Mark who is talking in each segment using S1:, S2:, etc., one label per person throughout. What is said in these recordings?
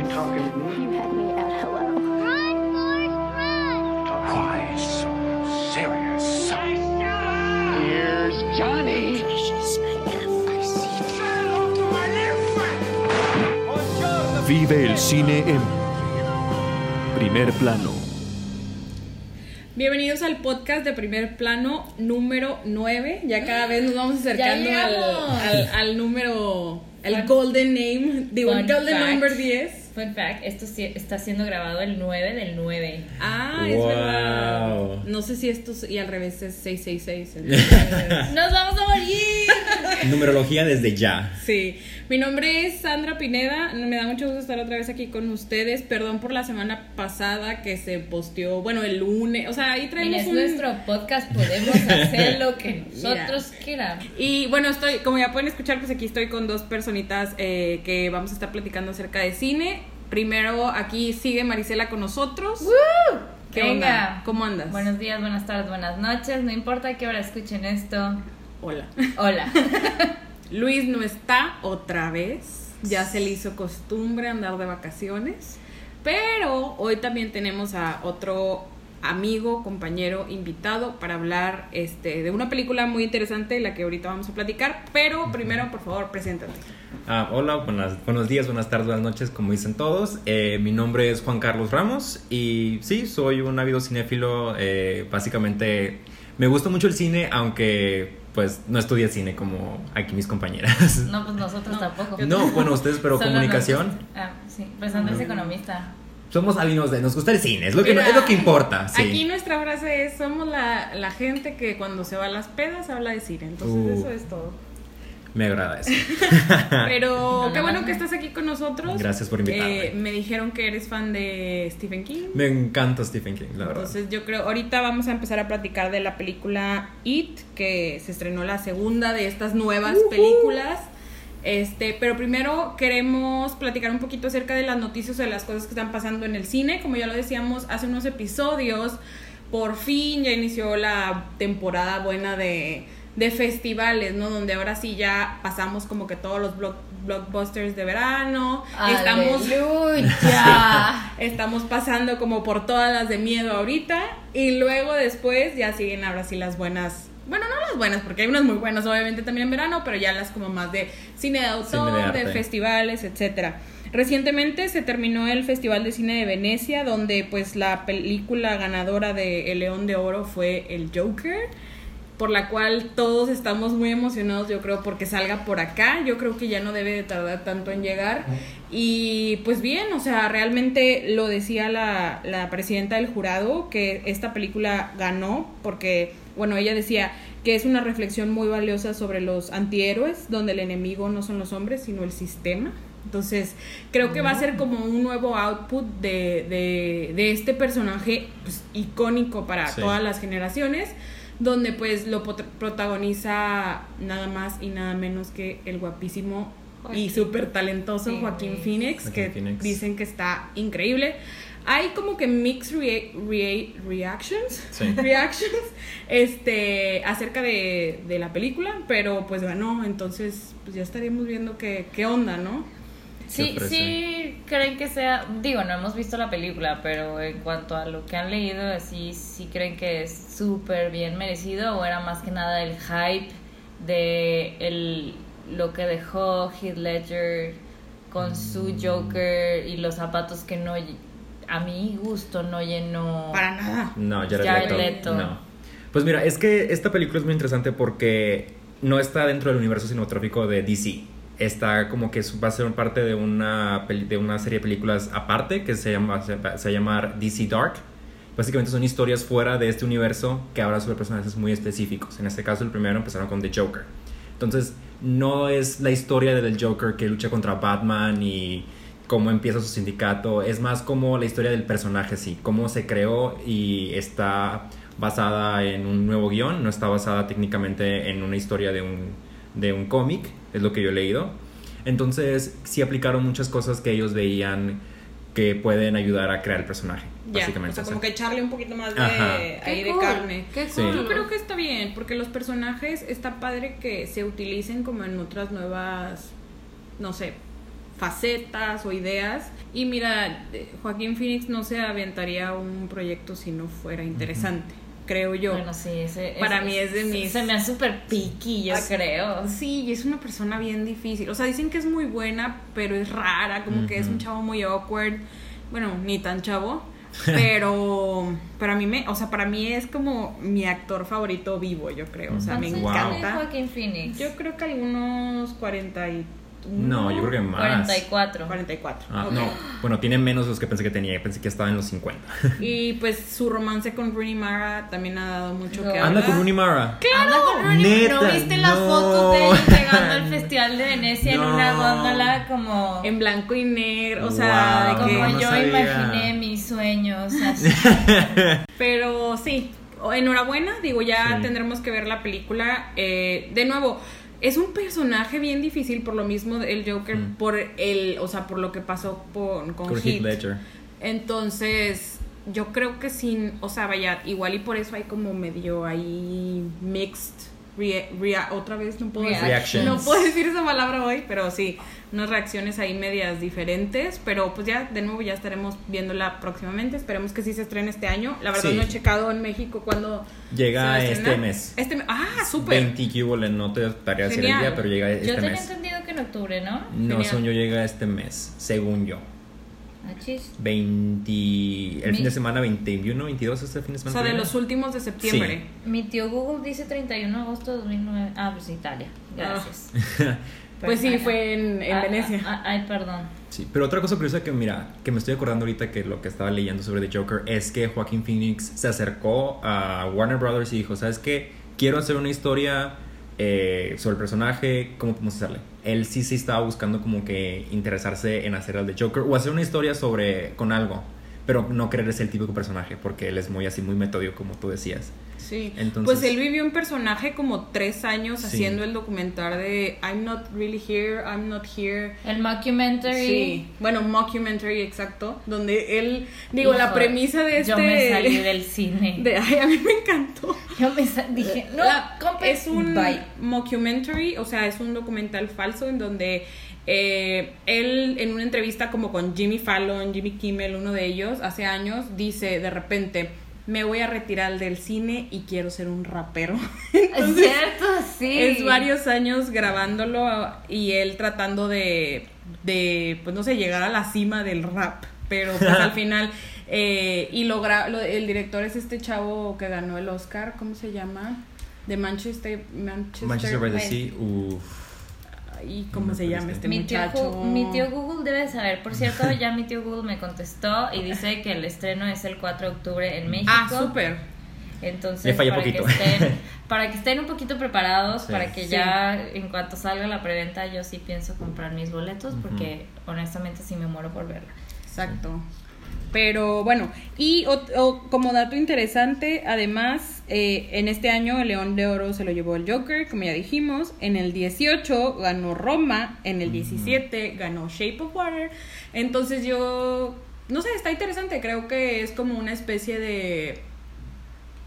S1: You talking to me?
S2: You had me at hello.
S3: Run, Forrest, run!
S1: Why so serious? Here's Johnny.
S4: Vive el cine en primer plano.
S5: Bienvenidos al podcast de primer plano número 9. Ya cada vez nos vamos acercando al, al, al número, el golden name, digo, el golden
S6: fact.
S5: number 10.
S6: Fun fact, esto sí está siendo grabado el 9 del 9.
S5: Ah, es
S7: Wow.
S5: verdad. No sé si esto es- y al revés es 666. entonces-
S6: ¡Nos vamos a morir!
S7: Numerología desde ya.
S5: Sí, mi nombre es Sandra Pineda, me da mucho gusto estar otra vez aquí con ustedes, perdón por la semana pasada que se posteó, bueno, el lunes, o sea, ahí
S6: Mira,
S5: traemos
S6: es
S5: un...
S6: nuestro podcast, podemos hacer lo que nosotros queramos.
S5: Y bueno, estoy, como ya pueden escuchar, pues aquí estoy con dos personitas eh, que vamos a estar platicando acerca de cine. Primero, aquí sigue Marisela con nosotros. ¿Qué
S6: Venga.
S5: onda? ¿Cómo andas?
S6: Buenos días, buenas tardes, buenas noches. No importa a qué hora escuchen esto.
S5: Hola.
S6: Hola.
S5: Luis no está otra vez. Ya se le hizo costumbre andar de vacaciones. Pero hoy también tenemos a otro amigo, compañero, invitado para hablar este, de una película muy interesante, la que ahorita vamos a platicar. Pero primero, por favor, preséntate.
S7: Ah, hola, buenas, buenos días, buenas tardes, buenas noches, como dicen todos. Eh, mi nombre es Juan Carlos Ramos y sí, soy un ávido cinéfilo. eh, básicamente, me gusta mucho el cine, aunque pues no estudié cine como aquí mis compañeras.
S6: No, pues nosotros
S5: No,
S6: tampoco.
S7: No, bueno, ustedes, pero
S6: Solo
S7: comunicación.
S6: Ah, sí. Pues Andrés es economista.
S7: Somos ávidos de, nos gusta el cine, es lo que,
S5: Mira,
S7: es lo que importa. Sí.
S5: Aquí nuestra frase es, somos la, la gente que cuando se va a las pedas habla de cine. Entonces
S7: Uh.
S5: eso es todo.
S7: Me agrada eso.
S5: Pero qué
S6: no,
S5: bueno
S6: no.
S5: que estás aquí con nosotros.
S7: Gracias por invitarme.
S5: Eh, me dijeron que eres fan de Stephen King.
S7: Me encanta Stephen King, la verdad.
S5: Entonces yo creo, ahorita vamos a empezar a platicar de la película It, que se estrenó la segunda de estas nuevas películas. Este, pero primero queremos platicar un poquito acerca de las noticias o de las cosas que están pasando en el cine. Como ya lo decíamos hace unos episodios, por fin ya inició la temporada buena de, de festivales, ¿no? Donde ahora sí ya pasamos como que todos los block- blockbusters de verano. Estamos
S6: ¡Aleluya!
S5: Estamos pasando como por todas las de miedo ahorita y luego después ya siguen ahora sí las buenas. Bueno, no las buenas, porque hay unas muy buenas obviamente también en verano, pero ya las como más de cine de autor,
S7: Cine de
S5: de, festivales, etcétera. Recientemente se terminó el Festival de Cine de Venecia, donde pues la película ganadora de El León de Oro fue El Joker, por la cual todos estamos muy emocionados, yo creo, porque salga por acá. Yo creo que ya no debe de tardar tanto en llegar. Y pues bien, o sea, realmente lo decía la, la presidenta del jurado, que esta película ganó, porque, bueno, ella decía que es una reflexión muy valiosa sobre los antihéroes, donde el enemigo no son los hombres, sino el sistema. Entonces, creo que va a ser como un nuevo output de, de, de este personaje pues, icónico para
S7: Sí.
S5: todas las generaciones, donde pues lo pot- protagoniza nada más y nada menos que el guapísimo y súper talentoso. Joaquín Phoenix,
S7: Joaquín
S5: que
S7: Phoenix.
S5: dicen que está increíble. Hay como que mixed rea- rea- reactions,
S7: Sí.
S5: reactions este, acerca de, de la película, pero pues ganó, entonces pues ya estaríamos viendo qué, qué onda, ¿no?
S6: Sí,
S7: ofrece?
S6: sí, creen que sea, digo, no hemos visto la película, pero en cuanto a lo que han leído, sí, sí creen que es súper bien merecido o era más que nada el hype de el, lo que dejó Heath Ledger con su Joker y los zapatos que no, a mi gusto no llenó.
S5: Para nada.
S7: No, Jared,
S6: Jared
S7: Leto.
S6: Leto.
S7: No. Pues mira, es que esta película es muy interesante porque no está dentro del universo cinematográfico de DC. Está como que va a ser parte de una, de una serie de películas aparte que se llama, se va a llamar DC Dark. Básicamente son historias fuera de este universo que habla sobre personajes muy específicos. En este caso, el primero empezaron con The Joker. Entonces, no es la historia del Joker que lucha contra Batman y cómo empieza su sindicato. Es más como la historia del personaje, sí. Cómo se creó y está basada en un nuevo guion. No está basada técnicamente en una historia de un, de un cómic. Es lo que yo he leído. Entonces, sí aplicaron muchas cosas que ellos veían que pueden ayudar a crear el personaje. Básicamente.
S5: o sea, como que echarle un poquito más de,
S7: Ajá.
S5: ahí de
S6: cool,
S5: carne.
S6: Qué
S7: Sí.
S5: Yo creo que está bien, porque los personajes está padre que se utilicen como en otras nuevas, no sé, facetas o ideas. Y mira, eh, Joaquín Phoenix no se aventaría un proyecto si no fuera interesante, creo yo.
S6: Bueno, sí, ese,
S5: Para mí es de mis-
S6: Se me hace súper piqui, yo
S5: Ah,
S6: creo.
S5: Sí, y es una persona bien difícil. O sea, dicen que es muy buena, pero es rara, como que es un chavo muy awkward. Bueno, ni tan chavo. Pero para mí me, o sea, para mí es como mi actor favorito vivo, yo creo. O sea, me
S6: ¿Cuántos
S7: Wow.
S6: años tiene
S5: encanta.
S6: Joaquín Phoenix?
S5: Yo creo que algunos 41.
S7: No, yo creo que más.
S6: 44.
S5: 44.
S7: Ah,
S5: ok.
S7: No, bueno, tiene menos de los que pensé que tenía. Pensé que estaba en los 50.
S5: Y pues su romance con Rooney Mara también ha dado mucho que
S6: Anda
S7: Anda
S5: hablar.
S7: con Rooney Mara.
S6: Anda con Rooney.
S7: Neta,
S6: ¿No viste las
S7: no.
S6: fotos de él llegando al Festival de Venecia en
S7: No.
S6: una góndola como,
S5: En blanco y negro, o sea,
S7: Wow.
S5: de que...
S6: como
S7: no
S6: yo
S7: sabía.
S6: imaginé mis sueños? así.
S5: Pero sí, enhorabuena, digo, ya
S7: Sí.
S5: tendremos que ver la película. Eh, de nuevo, es un personaje bien difícil por lo mismo del Joker,
S7: Mm.
S5: por el, o sea, por lo que pasó con, con
S7: Con
S5: Heath.
S7: Heath Ledger.
S5: Entonces, yo creo que sin, o sea, vaya, igual y por eso hay como medio ahí mixed. Rea- rea- otra vez no puedo decir, no puedo decir esa palabra hoy, pero sí, unas reacciones ahí medias diferentes, pero pues ya de nuevo ya estaremos viéndola próximamente, esperemos que sí se estrene este año. La verdad
S7: Sí.
S5: no he checado en México cuando
S7: Llega
S5: se
S7: este mes.
S5: Este mes. Ah, súper.
S7: 20 quíbole, no te estaría decir el día, pero llega
S6: Yo
S7: este
S6: tenía
S7: mes.
S6: entendido que en octubre, ¿no?
S7: No,
S5: Genial.
S7: según yo llega este mes, según yo.
S6: Ah, chis.
S7: 20. El
S6: Mi-
S7: fin de semana 21, 22 este fin de
S5: O
S7: semana.
S5: sea,
S7: que
S5: de los últimos de septiembre.
S6: Mi tío Google dice 31 de agosto de 2009. Ah, pues Italia. Gracias.
S5: Pues sí, fue en, en
S6: Ah,
S5: Venecia.
S6: ah, ah, ay, perdón.
S7: Sí, pero otra cosa curiosa que mira, que me estoy acordando ahorita que lo que estaba leyendo sobre The Joker es que Joaquín Phoenix se acercó a Warner Brothers y dijo, ¿sabes qué? Quiero hacer una historia eh, sobre el personaje, ¿cómo podemos hacerle? Él sí sí estaba buscando como que interesarse en hacer el de Joker o hacer una historia sobre con algo, pero no querer ser el típico personaje porque él es muy así, muy metódico como tú decías.
S5: Sí,
S7: Entonces-
S5: pues él vivió un personaje como tres años
S7: Sí.
S5: haciendo el documental de I'm not really here, I'm not here.
S6: El mockumentary.
S5: Sí, bueno, mockumentary, exacto, donde él, digo, la premisa de este...
S6: Yo me salí del cine.
S5: de, ay, a mí me encantó.
S6: Yo me dije, no,
S5: La- es un
S6: bye.
S5: mockumentary, o sea, es un documental falso en donde eh, él en una entrevista como con Jimmy Fallon, Jimmy Kimmel, uno de ellos, hace años, dice de repente, me voy a retirar del cine y quiero ser un rapero.
S6: Es
S5: Entonces,
S6: cierto, sí.
S5: es varios años grabándolo y él tratando de, de, pues no sé, llegar a la cima del rap. Pero pues al final, eh, y logra, lo- el director es este chavo que ganó el Oscar, ¿cómo se llama? De Manchester, Manchester,
S7: Manchester by the Sea, uff.
S5: ¿Y cómo se llama
S7: parece.
S5: este
S6: Mi tío,
S5: muchacho?
S6: Gu- mi tío Google debe saber. Por cierto, ya mi tío Google me contestó y dice que el estreno es el 4 de octubre en México.
S5: Ah, súper.
S6: Entonces, para
S7: poquito.
S6: que estén, para que estén un poquito preparados,
S7: Sí.
S6: para que
S5: Sí.
S6: ya en cuanto salga la preventa, yo sí pienso comprar mis boletos porque honestamente sí me muero por verla.
S5: Exacto. Pero bueno, y o- como dato interesante, además, eh, en este año el León de Oro se lo llevó el Joker, como ya dijimos. En el 18 ganó Roma, en el 17 ganó Shape of Water. Entonces yo, no sé, está interesante. Creo que es como una especie de,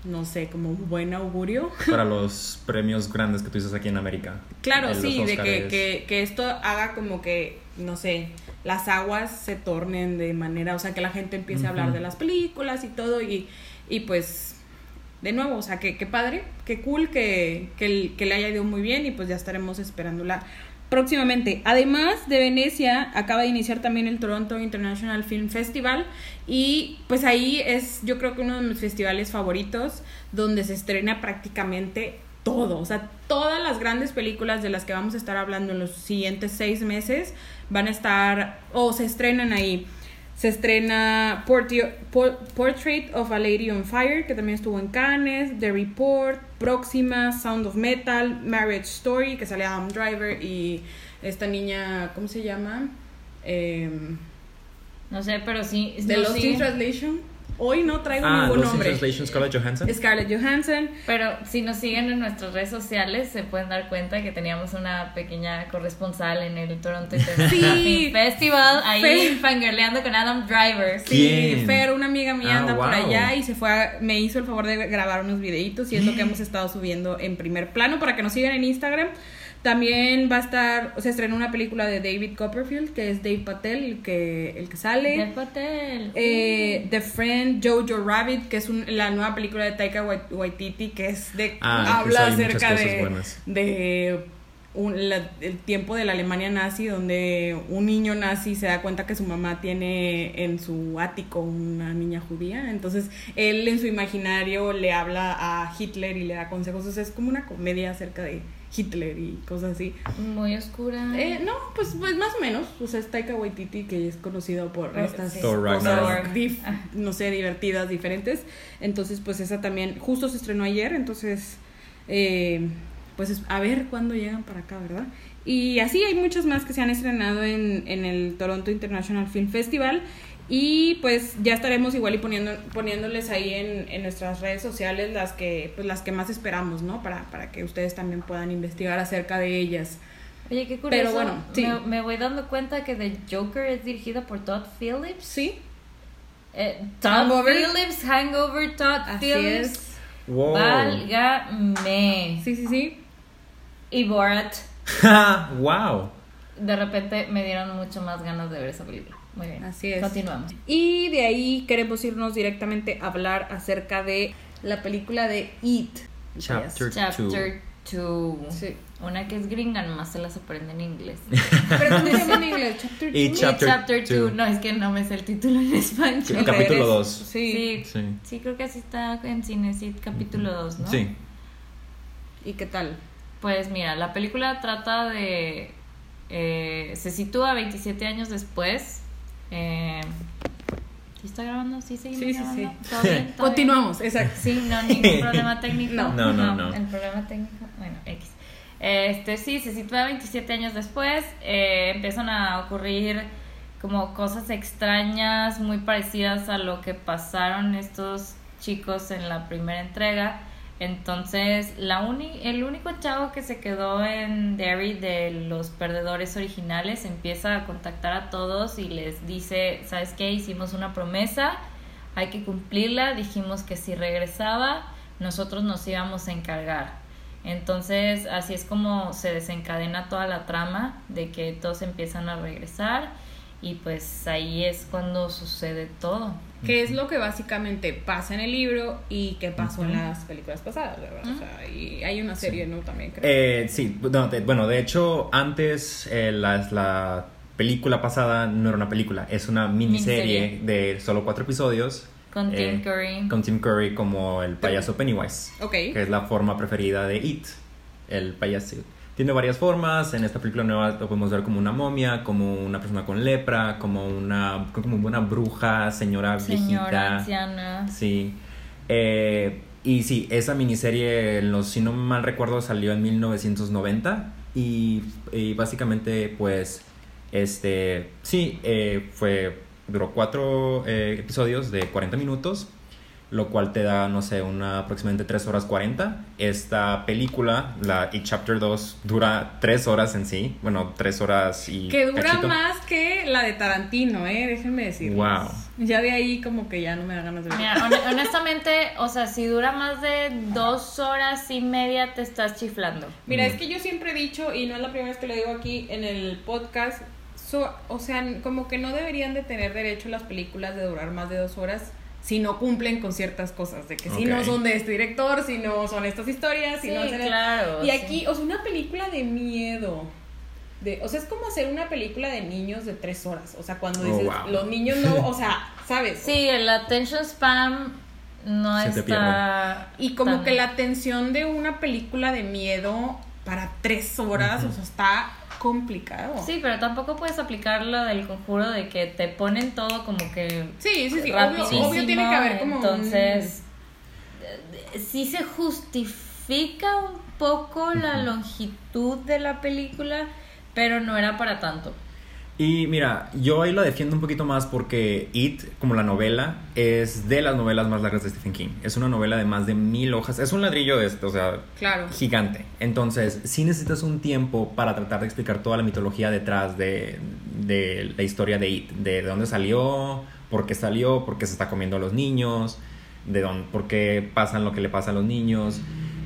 S5: no sé, como un buen augurio.
S7: Para los premios grandes que tú dices aquí en América.
S5: Claro, sí, de que, que, que esto haga como que, no sé, las aguas se tornen de manera, o sea, que la gente empiece a hablar de las películas y todo, y, y pues, de nuevo, o sea, que, que padre, que cool, que, que, que le haya ido muy bien, y pues ya estaremos esperándola próximamente. Además de Venecia, acaba de iniciar también el Toronto International Film Festival, y pues ahí es, yo creo que uno de mis festivales favoritos, donde se estrena prácticamente todo, o sea, todas las grandes películas de las que vamos a estar hablando en los siguientes seis meses van a estar o se estrenan ahí. Se estrena Portrait of a Lady on Fire, que también estuvo en Cannes, The Report, Próxima, Sound of Metal, Marriage Story, que sale Adam Driver y esta niña, ¿cómo se llama? Em,
S6: No sé, pero sí.
S5: de
S6: no,
S5: Lost
S6: sí.
S5: in Translation. Hoy no traigo
S7: Ah,
S5: ningún nombre.
S7: Translation, Scarlett Johansson.
S5: Scarlett Johansson.
S6: Pero si nos siguen en nuestras redes sociales, se pueden dar cuenta que teníamos una pequeña corresponsal en el Toronto International
S5: Sí.
S6: Festival, ahí
S5: Fe-
S6: fangirleando con Adam Driver.
S5: Sí,
S7: ¿Quién?
S5: Fer, una amiga mía
S7: Ah,
S5: anda por allá y se fue a- me hizo el favor de grabar unos videitos y es lo que hemos estado subiendo en primer plano para que nos sigan en Instagram. También va a estar, se estrenó una película de David Copperfield, que es Dave Patel, el que, el que sale.
S6: Dev Patel.
S5: Eh, The Friend, Jojo Rabbit, que es un- la nueva película de Taika Wait- Waititi, que es de
S7: Ah,
S5: habla acerca
S7: cosas
S5: de,
S7: buenas.
S5: de un- la- el tiempo de la Alemania nazi, donde un niño nazi se da cuenta que su mamá tiene en su ático una niña judía, entonces él en su imaginario le habla a Hitler y le da consejos, o sea, es como una comedia acerca de Hitler y cosas así.
S6: Muy oscura.
S5: Eh, no, pues, pues más o menos. O sea, es Taika Waititi que es conocido por
S6: Oh,
S5: estas
S6: sí.
S5: Cosas,
S6: Ah.
S5: no sé, divertidas, diferentes. Entonces, pues esa también justo se estrenó ayer. Entonces, eh, pues es- a ver cuándo llegan para acá, ¿verdad? Y así hay muchas más que se han estrenado en, en el Toronto International Film Festival. Y pues ya estaremos igual y poniendo, poniéndoles ahí en, en nuestras redes sociales las que, pues las que más esperamos, ¿no? Para, para que ustedes también puedan investigar acerca de ellas.
S6: Oye, qué curioso.
S5: Pero bueno, sí.
S6: me, me voy dando cuenta que The Joker es dirigida por Todd Phillips.
S5: Sí,
S6: Eh, Todd
S5: Hangover.
S6: Phillips, Hangover, Todd
S5: Así
S6: Phillips.
S5: es.
S7: Wow.
S6: Válgame.
S5: Sí, sí, sí.
S6: Y Borat.
S7: wow.
S6: De repente me dieron mucho más ganas de ver esa película. Muy bien.
S5: Así es.
S6: Continuamos.
S5: Y de ahí queremos irnos directamente a hablar acerca de la película de It.
S7: Chapter
S6: Chapter 2.
S5: Sí.
S6: Una que es gringa, nomás se las aprende en inglés.
S5: Pero ¿cómo se llama en inglés? Chapter
S7: Y
S5: two?
S6: Y
S7: Chapter
S6: Chapter
S7: two.
S6: 2. No, es que no me sé el título en español.
S7: Sí, capítulo
S5: redes.
S7: dos.
S5: Sí.
S6: Sí,
S7: Sí.
S6: sí, creo que así está en Cinecit capítulo 2, ¿no?
S7: Sí.
S5: ¿Y qué tal?
S6: Pues mira, la película trata de... eh, se sitúa 27 años después. Eh, ¿Sí está grabando? ¿Sí seguimos
S5: Sí, sí,
S6: grabando?
S5: sí.
S6: ¿Todo bien? ¿Todo bien?
S5: Continuamos, exacto.
S6: Sí, no, ningún problema técnico.
S5: No.
S7: No, no, no.
S6: El problema técnico, bueno, X. Este, sí, se sitúa 27 años después. eh, empiezan a ocurrir como cosas extrañas, muy parecidas a lo que pasaron estos chicos en la primera entrega. Entonces, la uni el único chavo que se quedó en Derry de los perdedores originales empieza a contactar a todos y les dice, ¿sabes qué? Hicimos una promesa, hay que cumplirla, dijimos que si regresaba, nosotros nos íbamos a encargar. Entonces, así es como se desencadena toda la trama de que todos empiezan a regresar y pues ahí es cuando sucede todo.
S5: ¿Qué es lo que básicamente pasa en el libro y qué pasó en las películas pasadas, ¿verdad? O sea, y hay una serie, ¿no? También creo.
S7: Eh, sí, no, de- bueno, de hecho, antes eh, la, la película pasada no era una película, es una miniserie, de solo cuatro episodios.
S6: Con Tim
S7: eh,
S6: Curry.
S7: Con Tim Curry como el payaso Pennywise.
S5: ok.
S7: que es la forma preferida de It, el payaso. Tiene varias formas, en esta película nueva lo podemos ver como una momia, como una persona con lepra, como una, como una bruja, señora,
S6: Señora
S7: viejita.
S6: anciana.
S7: Sí. Eh, y sí, esa miniserie, los- si no mal recuerdo, salió en 1990 y, y básicamente pues, este, sí, eh, fue, duró cuatro eh, episodios de 40 minutos, lo cual te da, no sé, una aproximadamente 3 horas 40. Esta película, la y Chapter 2, dura 3 horas en sí, bueno, 3 horas y...
S5: Que dura
S7: cachito.
S5: más que la de Tarantino, ¿eh? Déjenme decir.
S7: Wow.
S5: Ya de ahí como que ya no me da ganas de ver.
S6: Mira, hon- honestamente, o sea, si dura más de dos horas y media, te estás chiflando.
S5: Mira,
S7: Mm.
S5: es que yo siempre he dicho, y no es la primera vez que lo digo aquí en el podcast, so- o sea, como que no deberían de tener derecho las películas de durar más de dos horas si no cumplen con ciertas cosas, de que si no son de este director, si no son estas historias, si
S6: Sí,
S5: no hacen...
S6: claro,
S5: Y
S6: sí.
S5: aquí, o sea, una película de miedo. De, o sea, es como hacer una película de niños de tres horas. O sea, cuando
S7: Oh,
S5: dices,
S7: wow.
S5: los niños no, o sea, ¿sabes?
S6: Sí, el attention spam no
S7: Se
S6: está.
S5: Y como
S6: tan-
S5: que la tensión de una película de miedo para tres horas, o sea, está complicado.
S6: Sí, pero tampoco puedes aplicar lo del conjuro de que te ponen todo como que
S5: sí, sí, sí, obvio,
S6: rapidísimo,
S5: obvio tiene que haber como
S6: entonces eh, sí se justifica un poco la longitud de la película pero no era para tanto
S7: Y mira, yo ahí la defiendo un poquito más porque It, como la novela, es de las novelas más largas de Stephen King. Es una novela de más de mil hojas. Es un ladrillo de esto, o sea,
S5: Claro.
S7: gigante. Entonces, sí necesitas un tiempo para tratar de explicar toda la mitología detrás de, de la historia de It. De dónde salió, por qué salió, por qué se está comiendo a los niños, de dónde, por qué pasan lo que le pasa a los niños.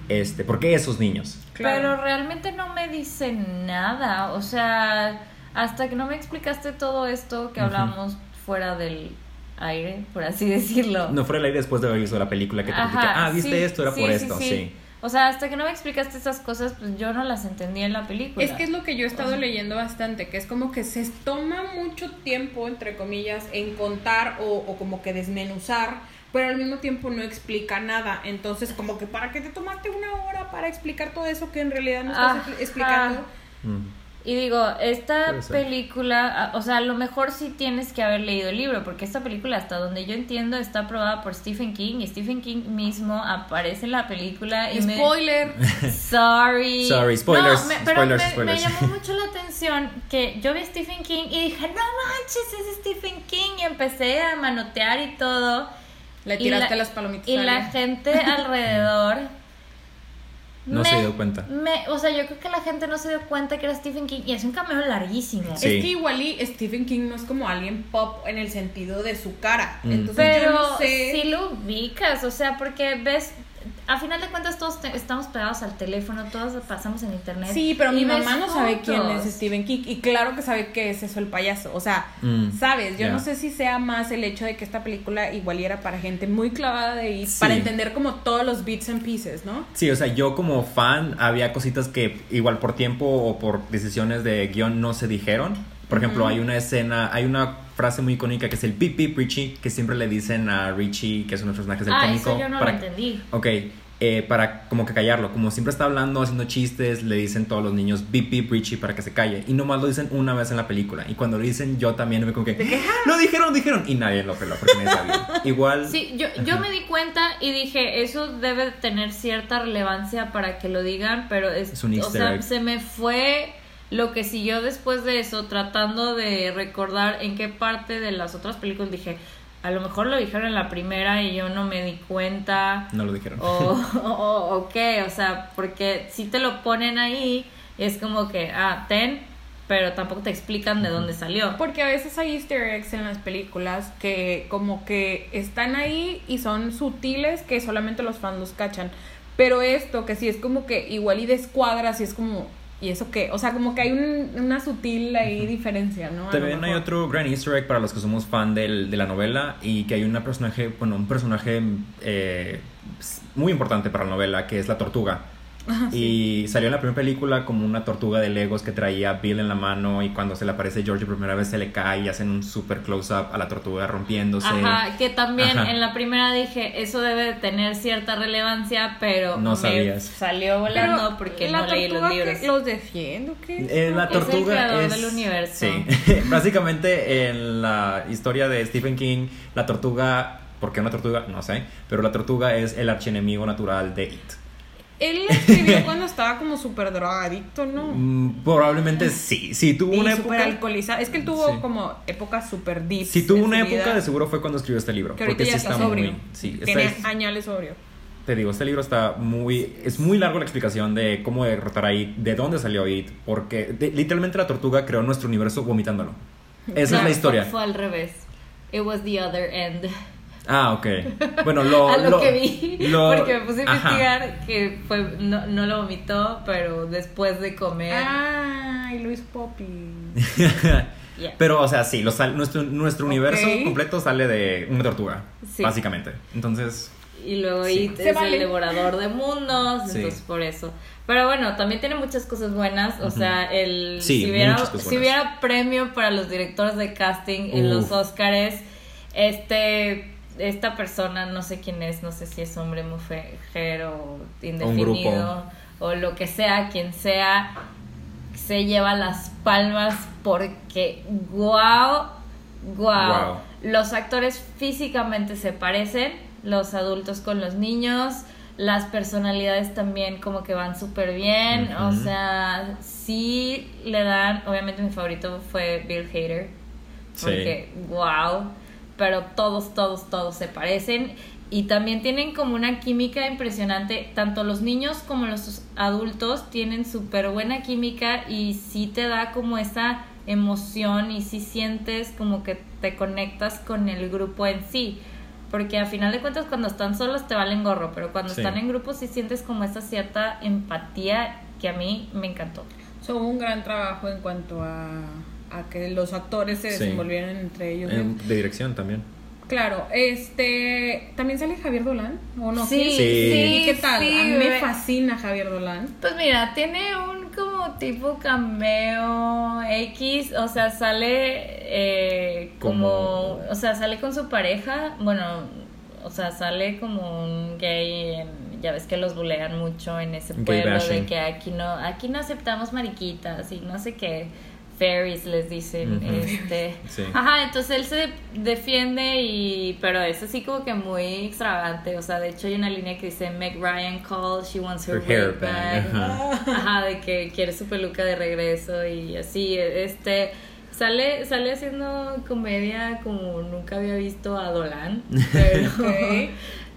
S7: Este, ¿Por qué esos niños?
S5: Claro.
S6: Pero realmente no me dice nada. O sea, hasta que no me explicaste todo esto que hablamos fuera del aire, por así decirlo.
S7: No fuera el aire después de haber visto la película que te
S6: Ajá,
S7: Ah, viste
S6: sí,
S7: esto, era
S6: sí,
S7: por
S6: sí,
S7: esto, sí.
S6: O sea, hasta que no me explicaste esas cosas, pues yo no las entendí en la película.
S5: Es que es lo que yo he estado leyendo bastante, que es como que se toma mucho tiempo, entre comillas, en contar o, o como que desmenuzar, pero al mismo tiempo no explica nada. Entonces, como que para qué te tomaste una hora para explicar todo eso que en realidad no estás
S6: Ajá.
S5: explicando.
S7: Mm.
S6: Y digo, esta película, a- o sea, a lo mejor sí tienes que haber leído el libro, porque esta película, hasta donde yo entiendo, está aprobada por Stephen King, y Stephen King mismo aparece en la película y me...
S5: Spoiler.
S6: Sorry.
S7: Sorry, spoilers,
S6: No, me- pero
S7: spoilers,
S6: me,
S7: spoilers.
S6: me llamó mucho la atención que yo vi a Stephen King y dije, no manches, es Stephen King. Y empecé a manotear y todo.
S5: Le
S6: Y
S5: tiraste
S6: la-
S5: las palomitas.
S6: Y
S5: a
S6: la gente alrededor.
S7: No se dio cuenta.
S6: me- o sea, yo creo que la gente no se dio cuenta que era Stephen King y es un cameo larguísimo.
S7: Sí.
S5: Es que igual y Stephen King no es como alguien pop en el sentido de su cara.
S7: Mm.
S5: Entonces
S6: Pero
S5: yo no sé.
S6: sí lo ubicas, o sea, porque ves, a final de cuentas todos te- estamos pegados al teléfono, todos pasamos en internet.
S5: Sí, pero mi mamá no sabe quién es Stephen King y claro que sabe que es eso el payaso, o sea,
S7: Mm,
S5: sabes, yo no sé si sea más el hecho de que esta película igual era para gente muy clavada de ir,
S7: Sí.
S5: para entender como todos los bits and pieces, ¿no?
S7: Sí, o sea, yo como fan había cositas que igual por tiempo o por decisiones de guion no se dijeron. Por ejemplo, hay una escena, hay una frase muy icónica que es el pip pip Richie, que siempre le dicen a Richie, que es uno de los personajes del
S6: Ah,
S7: cómico.
S6: eso yo no
S7: para-
S6: lo entendí.
S7: Ok, eh, para como que callarlo. Como siempre está hablando, haciendo chistes, le dicen todos los niños bip bip Richie para que se calle. Y nomás lo dicen una vez en la película. Y cuando lo dicen, yo también me como que. Lo dijeron, dijeron. Y nadie lo peló porque nadie sabía. Igual.
S6: Sí, yo, yo me di cuenta y dije, eso debe tener cierta relevancia para que lo digan, pero es,
S7: Es un
S6: o sea, se me fue lo que siguió después de eso, tratando de recordar en qué parte de las otras películas dije, a lo mejor lo dijeron en la primera y yo no me di cuenta.
S7: No lo dijeron.
S6: O, o, o qué, o sea, porque si te lo ponen ahí, es como que, ah, ten, pero tampoco te explican de dónde salió.
S5: Porque a veces hay easter eggs en las películas que como que están ahí y son sutiles que solamente los fans los cachan. Pero esto que sí es como que igual y descuadras y es como... ¿Y eso qué? O sea, como que hay un- una sutil ahí diferencia, ¿no? A
S7: También hay otro gran easter egg para los que somos fan del- de la novela y que hay una personaje, bueno, un personaje eh, muy importante para la novela que es la tortuga. Y salió en la primera película como una tortuga de Legos que traía Bill en la mano y cuando se le aparece George por primera vez se le cae y hacen un super close-up a la tortuga rompiéndose.
S6: Ajá, que también
S7: Ajá.
S6: en la primera dije, eso debe de tener cierta relevancia, pero
S7: No
S6: me
S7: sabías.
S6: salió volando
S5: Pero
S6: porque
S5: la
S6: no leí los
S5: tortuga
S6: libros.
S5: que ¿Los defiende o qué?
S7: Eh, la
S6: Es el
S7: tortuga
S6: creador
S7: es
S6: del universo.
S7: Sí, básicamente en la historia de Stephen King, la tortuga, ¿por qué una tortuga? No sé, pero la tortuga es el archienemigo natural de It.
S5: Él la escribió cuando estaba como súper drogadicto, ¿no?
S7: Mm, probablemente sí, sí tuvo
S5: y
S7: una
S5: súper
S7: época.
S5: alcoholizado. Es que él tuvo
S7: Sí.
S5: como épocas súper deep.
S7: Si tuvo una época,
S5: vida,
S7: de seguro fue cuando escribió este libro.
S5: Que
S7: porque
S5: ya
S7: sí
S5: está,
S7: está
S5: sobrio.
S7: muy. Sí,
S5: Tiene
S7: es-
S5: añales sobrio.
S7: te digo, este libro está muy. Es muy largo la explicación de cómo derrotar a It, de dónde salió It, porque de- literalmente la tortuga creó nuestro universo vomitándolo. Esa es la historia.
S6: Fue al revés. It was the other end.
S7: Ah, ok. Bueno, lo.
S6: a lo, que vi.
S7: lo-
S6: porque me puse a
S7: Ajá.
S6: investigar que fue, no, no lo vomitó, pero después de comer.
S5: Ay, Luis Poppy.
S6: Yeah.
S7: Pero, o sea, sí, nuestro, nuestro universo completo sale de una tortuga,
S6: Sí.
S7: básicamente. Entonces,
S6: Y luego
S7: Sí.
S6: It
S5: Se
S6: es
S5: vale.
S6: el devorador de mundos,
S7: Sí.
S6: entonces por eso. Pero bueno, también tiene muchas cosas buenas. O sea, el
S7: Sí,
S6: si, hubiera,
S7: muchas cosas
S6: si hubiera premio para los directores de casting en los Oscars, este esta persona, no sé quién es, no sé si es hombre, mujer o indefinido o lo que sea, quien sea, se lleva las palmas porque wow, wow.
S7: Guau.
S6: Los actores físicamente se parecen, los adultos con los niños, las personalidades también como que van súper bien, o sea, sí le dan, obviamente mi favorito fue Bill Hader,
S7: Sí.
S6: porque wow, pero todos, todos, todos se parecen y también tienen como una química impresionante, tanto los niños como los adultos tienen súper buena química y sí te da como esa emoción y sí sientes como que te conectas con el grupo en sí. Porque a final de cuentas cuando están solos te valen gorro, pero cuando
S7: Sí.
S6: están en grupo sí sientes como esa cierta empatía que a mí me encantó.
S5: So, hubo un gran trabajo en cuanto a, a que los actores se
S7: Sí.
S5: desenvolvieran entre ellos.
S7: En- de dirección también.
S5: Claro, este. También sale Javier Dolan, ¿o no?
S6: Sí,
S7: Sí.
S5: ¿Y qué tal?
S6: sí,
S5: a mí me fascina Javier Dolan.
S6: Pues mira, tiene un como tipo cameo X, o sea, sale eh, como,
S7: Como-
S6: o sea, sale con su pareja, bueno, o sea, sale como un gay, en- ya ves que los bulean mucho en ese pueblo de que aquí no, aquí no aceptamos mariquitas y no sé qué. Fairies les dicen, este,
S7: Sí.
S6: ajá, entonces él se defiende y, pero es así como que muy extravagante, o sea, de hecho hay una línea que dice Meg Ryan calls, she wants her,
S7: Her hair back,
S6: back".
S7: ajá.
S6: Ajá, de que quiere su peluca de regreso y así, este sale sale haciendo comedia como nunca había visto a Dolan, pero.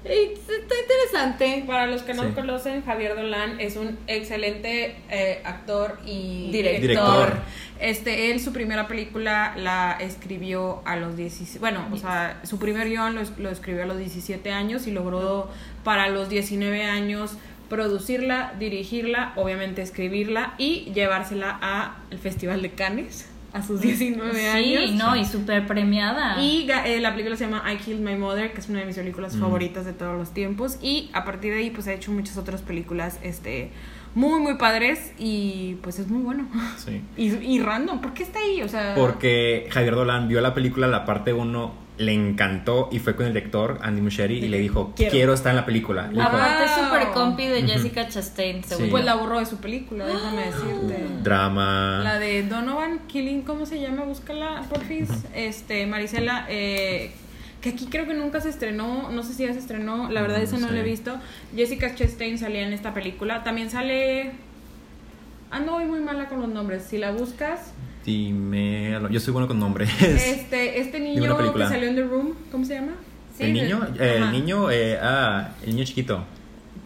S6: Está interesante.
S5: Para los que no
S7: Sí.
S5: conocen, Javier Dolan es un excelente eh, actor y
S6: Director.
S7: Director.
S5: Este, él su primera película la escribió a los 17, bueno, o sea, su primer guion lo, lo escribió a los 17 años y logró para los 19 años producirla, dirigirla, obviamente escribirla y llevársela al Festival de Cannes a sus 19 años.
S6: Sí, no, y súper premiada.
S5: Y eh, la película se llama I Killed My Mother, que es una de mis películas
S7: Mm.
S5: favoritas de todos los tiempos. Y a partir de ahí, pues ha hecho muchas otras películas este, muy, muy padres. Y pues es muy bueno.
S7: Sí.
S5: Y, y random, ¿por qué está ahí? O sea,
S7: Porque Javier Dolan vio la película, la parte 1, le encantó y fue con el director Andy Muschietti y le dijo,
S5: Quiero.
S7: quiero, estar en la película. Le dijo,
S6: Aparte es súper compi de. Jessica Chastain, según
S7: Sí.
S5: pues la borró de su película, déjame decirte.
S7: drama.
S5: La de Donovan Killing, ¿cómo se llama? Búscala, porfis. Este, Marisela, eh, que aquí creo que nunca se estrenó, no sé si ya se estrenó, la verdad
S7: No
S5: esa no
S7: sé.
S5: la he visto. Jessica Chastain salía en esta película, también sale... Ando hoy muy mala con los nombres, si la buscas,
S7: Dime, yo soy bueno con nombres.
S5: este, este niño que salió en The Room, ¿cómo se llama?
S6: Sí,
S7: el
S6: de-
S7: niño, eh, el niño, eh, ah, el niño chiquito.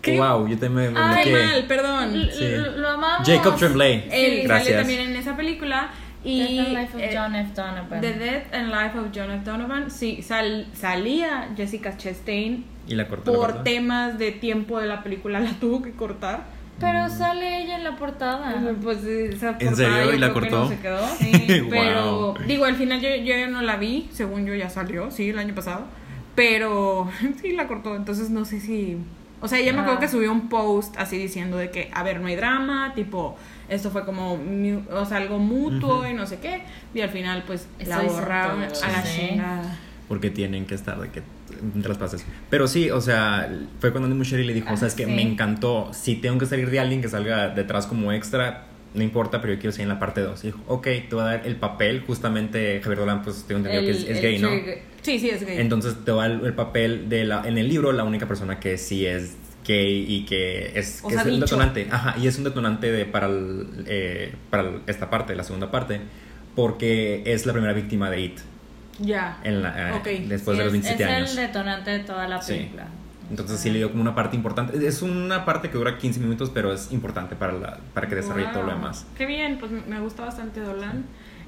S5: ¿Qué?
S7: Wow, yo también me
S5: Ay, mal, perdón.
S6: L-
S7: Sí.
S6: Lo amamos.
S7: Jacob Tremblay.
S5: Él
S7: Gracias.
S5: sale también en esa película y...
S6: Death and Life of
S5: eh,
S6: John F. Donovan.
S5: The Death and Life of Jonathan Donovan, sí, sal- salía Jessica Chastain
S7: Y la cortó. la
S5: por
S7: cortó.
S5: temas de tiempo de la película, la tuvo que cortar.
S6: Pero sale ella en la portada.
S5: Pues esa
S7: ¿En
S5: portada
S7: serio?
S5: yo
S7: ¿Y la cortó?
S5: no se quedó. Sí,
S7: Wow.
S5: pero digo, al final yo, yo ya no la vi, según yo ya salió, sí, el año pasado. Pero sí la cortó, entonces no sé si. O sea, ella me acuerdo que subió un post así diciendo de que, a ver, no hay drama, tipo, esto fue como, mu- o sea, algo mutuo y no sé qué. Y al final, pues,
S6: Eso
S5: la borraron a la
S6: sí.
S5: chingada.
S7: Porque tienen que estar de que entre las pases. Pero sí, o sea, fue cuando Andy Muschietti le dijo, o sea, es que
S6: Ah, sí.
S7: me encantó. Si tengo que salir de alguien que salga detrás como extra, no importa, pero yo quiero ser en la parte 2. Y dijo, ok, te voy a dar el papel. Justamente Javier Dolan, pues tengo entendido que es, es
S6: El-
S7: gay,
S6: el
S7: ¿no?
S5: Sí, sí, es gay.
S7: Entonces te va el, el papel de la, en el libro, la única persona que sí es gay y que es, que
S5: sea,
S7: es un detonante. Ajá, y es un detonante de, para, el, eh, para el- esta parte, la segunda parte, porque es la primera víctima de IT.
S5: Ya.
S7: En la, eh,
S5: Ok.
S7: Después
S6: Sí,
S7: de los
S6: es-
S7: 27
S6: es
S7: años.
S6: el detonante de toda la
S7: Sí.
S6: película.
S7: Entonces sí le dio como una parte importante. Es una parte que dura 15 minutos, pero es importante para, la, para que desarrolle todo lo demás.
S5: Qué bien, pues me gusta bastante Dolan.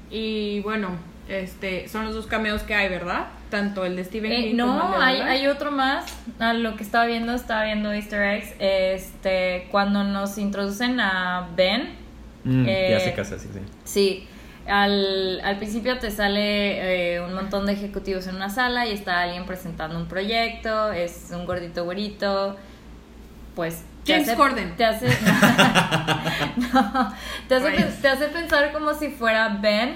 S5: Y bueno, este son los dos cameos que hay, ¿verdad? Tanto el de Steven
S6: Eh,
S5: King como el
S6: no,
S5: de
S6: hay, hay otro más. A lo que estaba viendo, estaba viendo Easter eggs. Este, cuando nos introducen a Ben,
S7: Mm,
S6: Eh,
S7: ya se casa, sí, sí.
S6: Sí, al, al principio te sale eh, un montón de ejecutivos en una sala y está alguien presentando un proyecto, es un gordito güerito, pues... te
S5: James
S6: hace-
S5: Corden.
S6: Te hace, no, te, hace,
S5: Rayos.
S6: te hace pensar como si fuera Ben,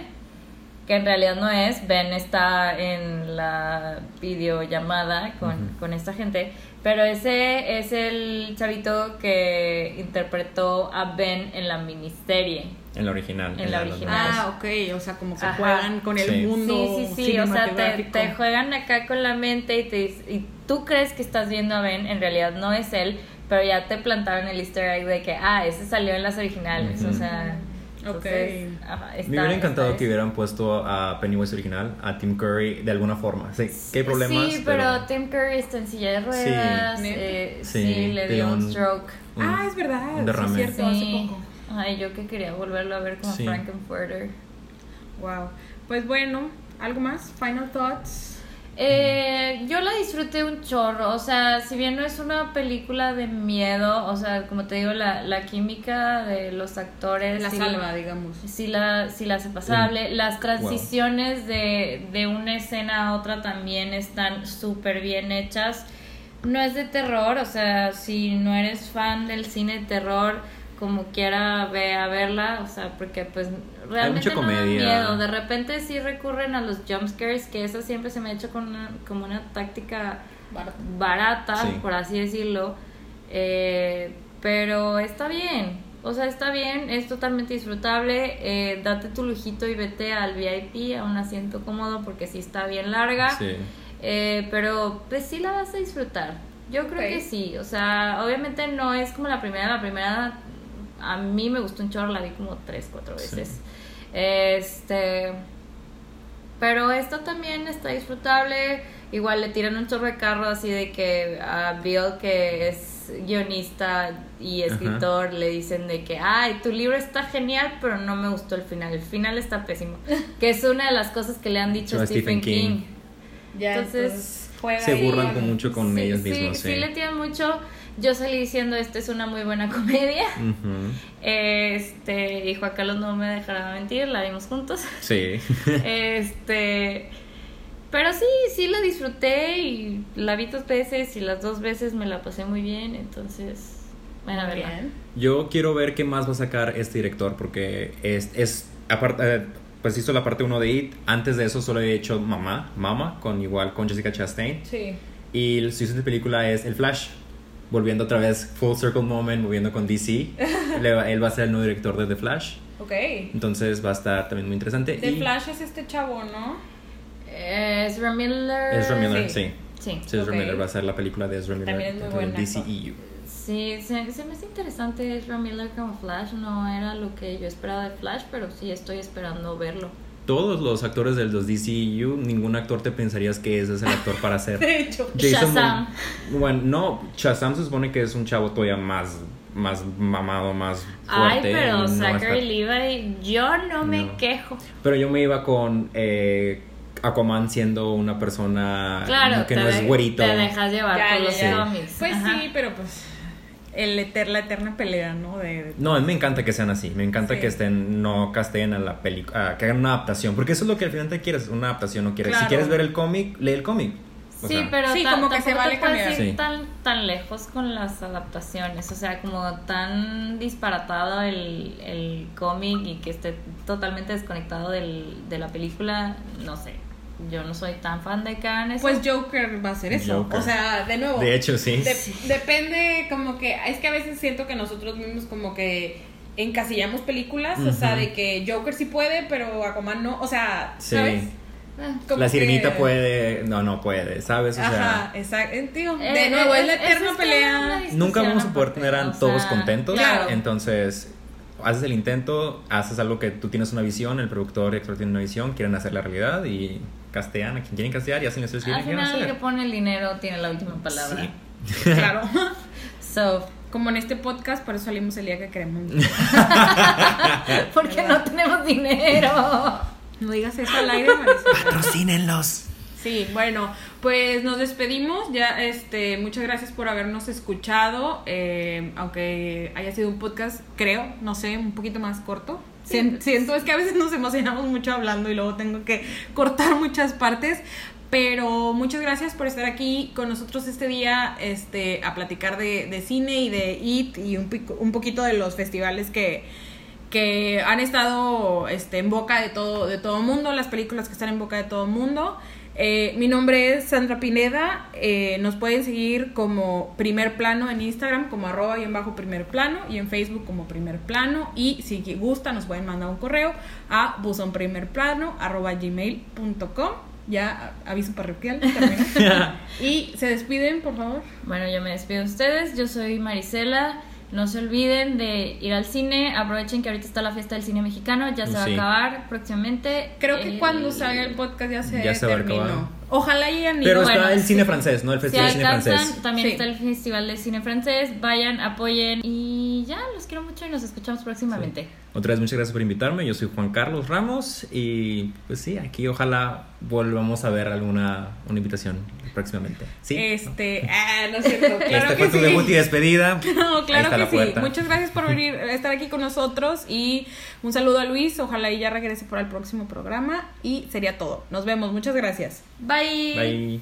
S6: que en realidad no es, Ben está en la videollamada con, con esta gente, pero ese es el chavito que interpretó a Ben en la miniserie.
S7: En la original.
S6: En la
S7: los
S6: original.
S5: Ah, ok, o sea, como que
S6: Ajá.
S5: juegan con el
S7: Sí.
S5: mundo
S6: Sí, sí, sí, o sea, te, te juegan acá con la mente y, te, y tú crees que estás viendo a Ben, en realidad no es él, pero ya te plantaron el easter egg de que, ah, ese salió en las originales, o sea...
S5: Ok.
S6: entonces, ajá, está-
S7: Me hubiera encantado
S6: está
S7: que hubieran puesto a Pennywise original, a Tim Curry, de alguna forma. Sí, que hay problemas.
S6: Sí, pero, Tim Curry está en silla de ruedas,
S5: Sí.
S6: eh,
S7: Sí,
S6: sí, le dio un
S7: un-
S6: stroke.
S7: un-
S5: Ah, es verdad,
S7: un derrame.
S5: sí es cierto, hace
S6: Sí.
S5: poco.
S6: Ay, yo que quería volverlo a ver como
S7: Sí.
S6: Frankenfurter.
S5: Wow. Pues bueno, ¿algo más? Final thoughts.
S6: Eh, yo la disfruté un chorro, o sea, si bien no es una película de miedo, o sea, como te digo, la, la química de los actores...
S5: La
S6: sí
S5: salva, digamos.
S6: sí la, sí la hace pasable. Las transiciones de, de una escena a otra también están súper bien hechas. No es de terror, o sea, si no eres fan del cine de terror, como quiera ve a verla, o sea, porque pues realmente
S7: mucha
S6: no da miedo. De repente sí recurren a los jumpscares, que eso siempre se me ha hecho con una- como una táctica barata,
S7: Sí.
S6: por así decirlo. Eh, pero está bien. O sea, está bien, es totalmente disfrutable. Eh, date tu lujito y vete al VIP, a un asiento cómodo, porque sí está bien larga.
S7: Sí.
S6: Eh, pero pues sí la vas a disfrutar. Yo creo que sí. O sea, obviamente no es como la primera. La primera a mí me gustó un chorro, la vi como tres, cuatro veces. Este. Pero esto también está disfrutable. Igual le tiran un chorro de carro así de que a Bill, que es guionista y escritor, le dicen de que, ay, tu libro está genial, pero no me gustó el final. El final está pésimo. que es una de las cosas que le han dicho a Stephen,
S7: Stephen
S6: King.
S7: King.
S5: Ya,
S6: Entonces,
S5: entonces, juega
S7: Se burlan
S5: con-
S7: mucho con
S6: Sí,
S7: ellos
S6: sí,
S7: mismos,
S6: sí.
S7: sí.
S6: le tiran mucho. Yo salí diciendo, esta es una muy buena comedia. Este, y Juan Carlos no me dejará mentir, la vimos juntos.
S7: Sí.
S6: Este, pero sí, sí la disfruté y la vi dos veces y las dos veces me la pasé muy bien, entonces, bueno, a verla.
S5: Bien.
S7: Yo quiero ver qué más va a sacar este director porque es, es aparte, eh, pues hizo la parte 1 de It. Antes de eso solo he hecho Mamá, Mama, con igual con Jessica Chastain.
S5: Sí.
S7: Y su siguiente película es El Flash. Volviendo otra vez, Full Circle Moment, moviendo con DC. Él va a ser el nuevo director de The Flash.
S5: Ok.
S7: Entonces va a estar también muy interesante.
S5: The
S7: y
S5: Flash es este chavo, ¿no?
S6: Ezra Miller.
S7: Ezra Miller,
S5: Sí.
S7: sí.
S6: Sí,
S7: Sí, Ezra
S5: Ok.
S7: Miller va a ser la película de Ezra Miller
S5: También es muy
S7: dentro del
S5: buen actor.
S7: DCEU.
S6: sí, se, se me hace interesante Ezra Miller como Flash, no era lo que yo esperaba de Flash, pero sí estoy esperando verlo.
S7: Todos los actores del los DCEU, ningún actor te pensarías que ese es el actor para hacer.
S5: De hecho.
S6: Shazam.
S7: Mo- Bueno, no, Shazam se supone que es un chavo todavía más, más mamado, más
S6: Ay,
S7: fuerte. y
S6: pero
S7: no
S6: Zachary
S7: está-
S6: Levi, yo no me
S7: No.
S6: quejo.
S7: Pero yo me iba con eh, Aquaman siendo una persona
S6: Claro,
S7: que no es güerito.
S6: Te dejas llevar
S5: Ya,
S6: por
S5: ya,
S6: los
S5: ya. Pues
S6: Ajá.
S5: sí, pero pues el eter- la eterna pelea, ¿no? De,
S7: No, a mí me encanta que sean así. Me encanta
S5: Sí.
S7: que estén, no casteen a la película, que hagan una adaptación. Porque eso es lo que al final te quieres, una adaptación. No quieres.
S5: Claro.
S7: Si quieres ver el cómic, lee el cómic. O
S6: Sí,
S7: sea,
S6: pero
S5: Sí, como que se vale cambiar.
S6: ir
S7: Sí.
S6: tan, tan lejos con las adaptaciones, o sea, como tan disparatado el, el cómic y que esté totalmente desconectado del, de la película, no sé. Yo no soy tan fan de que hagan eso.
S5: Pues Joker va a hacer eso.
S7: Joker.
S5: O sea, de nuevo.
S7: De hecho, sí.
S5: de- depende como que... Es que a veces siento que nosotros mismos como que encasillamos películas. O sea, de que Joker sí puede, pero Aquaman no. O sea,
S7: Sí.
S5: ¿sabes?
S6: Ah.
S5: Como
S7: La sirenita
S5: que-
S7: puede. No, no puede, ¿sabes? O sea.
S5: Ajá, exacto. Digo,
S6: Eh,
S5: de nuevo, es la eterna pelea.
S7: Nunca vamos a poder tener a todos
S6: sea,
S7: contentos.
S5: Claro.
S7: Entonces, haces el intento, haces algo que tú tienes una visión, el productor y el actor tiene una visión, quieren hacer la realidad y castean a quien quieren castear y hacen eso que
S6: Al final el que pone el dinero tiene la última palabra.
S7: Sí.
S5: Claro.
S6: So,
S5: Como en este podcast, por eso salimos el día que queremos.
S6: porque no tenemos dinero.
S5: No digas eso al aire, Marisol.
S7: Patrocínenlos.
S5: Sí, bueno, pues nos despedimos. Ya, este, muchas gracias por habernos escuchado. eh, aunque haya sido un podcast, creo, no sé, un poquito más corto. Sien- Siento, es que a veces nos emocionamos mucho hablando y luego tengo que cortar muchas partes. Pero muchas gracias por estar aquí con nosotros este día, este, a platicar de, de cine y de IT y un, pico- un poquito de los festivales que, que han estado este, en boca de todo de todo mundo, las películas que están en boca de todo mundo. Eh, mi nombre es Sandra Pineda, eh, nos pueden seguir como primer plano en Instagram, como arroba y en bajo primer plano, y en Facebook como primer plano, y si gustan nos pueden mandar un correo a buzonprimerplano arroba gmail.com, ya aviso parroquial, y se despiden, por favor.
S6: Bueno, yo me despido de ustedes. Yo soy Marisela. No se olviden de ir al cine. Aprovechen que ahorita está la fiesta del cine mexicano. Ya se va a acabar próximamente.
S5: Creo que
S6: El-
S5: cuando salga el podcast ya se,
S7: Ya se va a
S5: terminó.
S7: acabar.
S5: Ojalá hayan ido.
S7: Pero
S6: Bueno,
S7: está el
S6: sí.
S7: cine francés, ¿no? El
S6: Si
S7: Festival de Cine Francés.
S6: también
S5: Sí.
S6: está el Festival de Cine Francés. Vayan, apoyen y Y ya, los quiero mucho y nos escuchamos próximamente.
S7: Otra vez muchas gracias por invitarme. Yo soy Juan Carlos Ramos y pues sí, aquí ojalá volvamos a ver alguna una invitación próximamente. Sí.
S5: Este, ah, no es cierto. Claro
S7: este
S5: que
S7: fue tu
S5: sí.
S7: debut y despedida.
S5: No, claro que sí.
S7: puerta.
S5: Muchas gracias por venir, estar aquí con nosotros y un saludo a Luis. Ojalá y ya regrese para el próximo programa y sería todo. Nos vemos. Muchas gracias.
S6: Bye.
S7: Bye.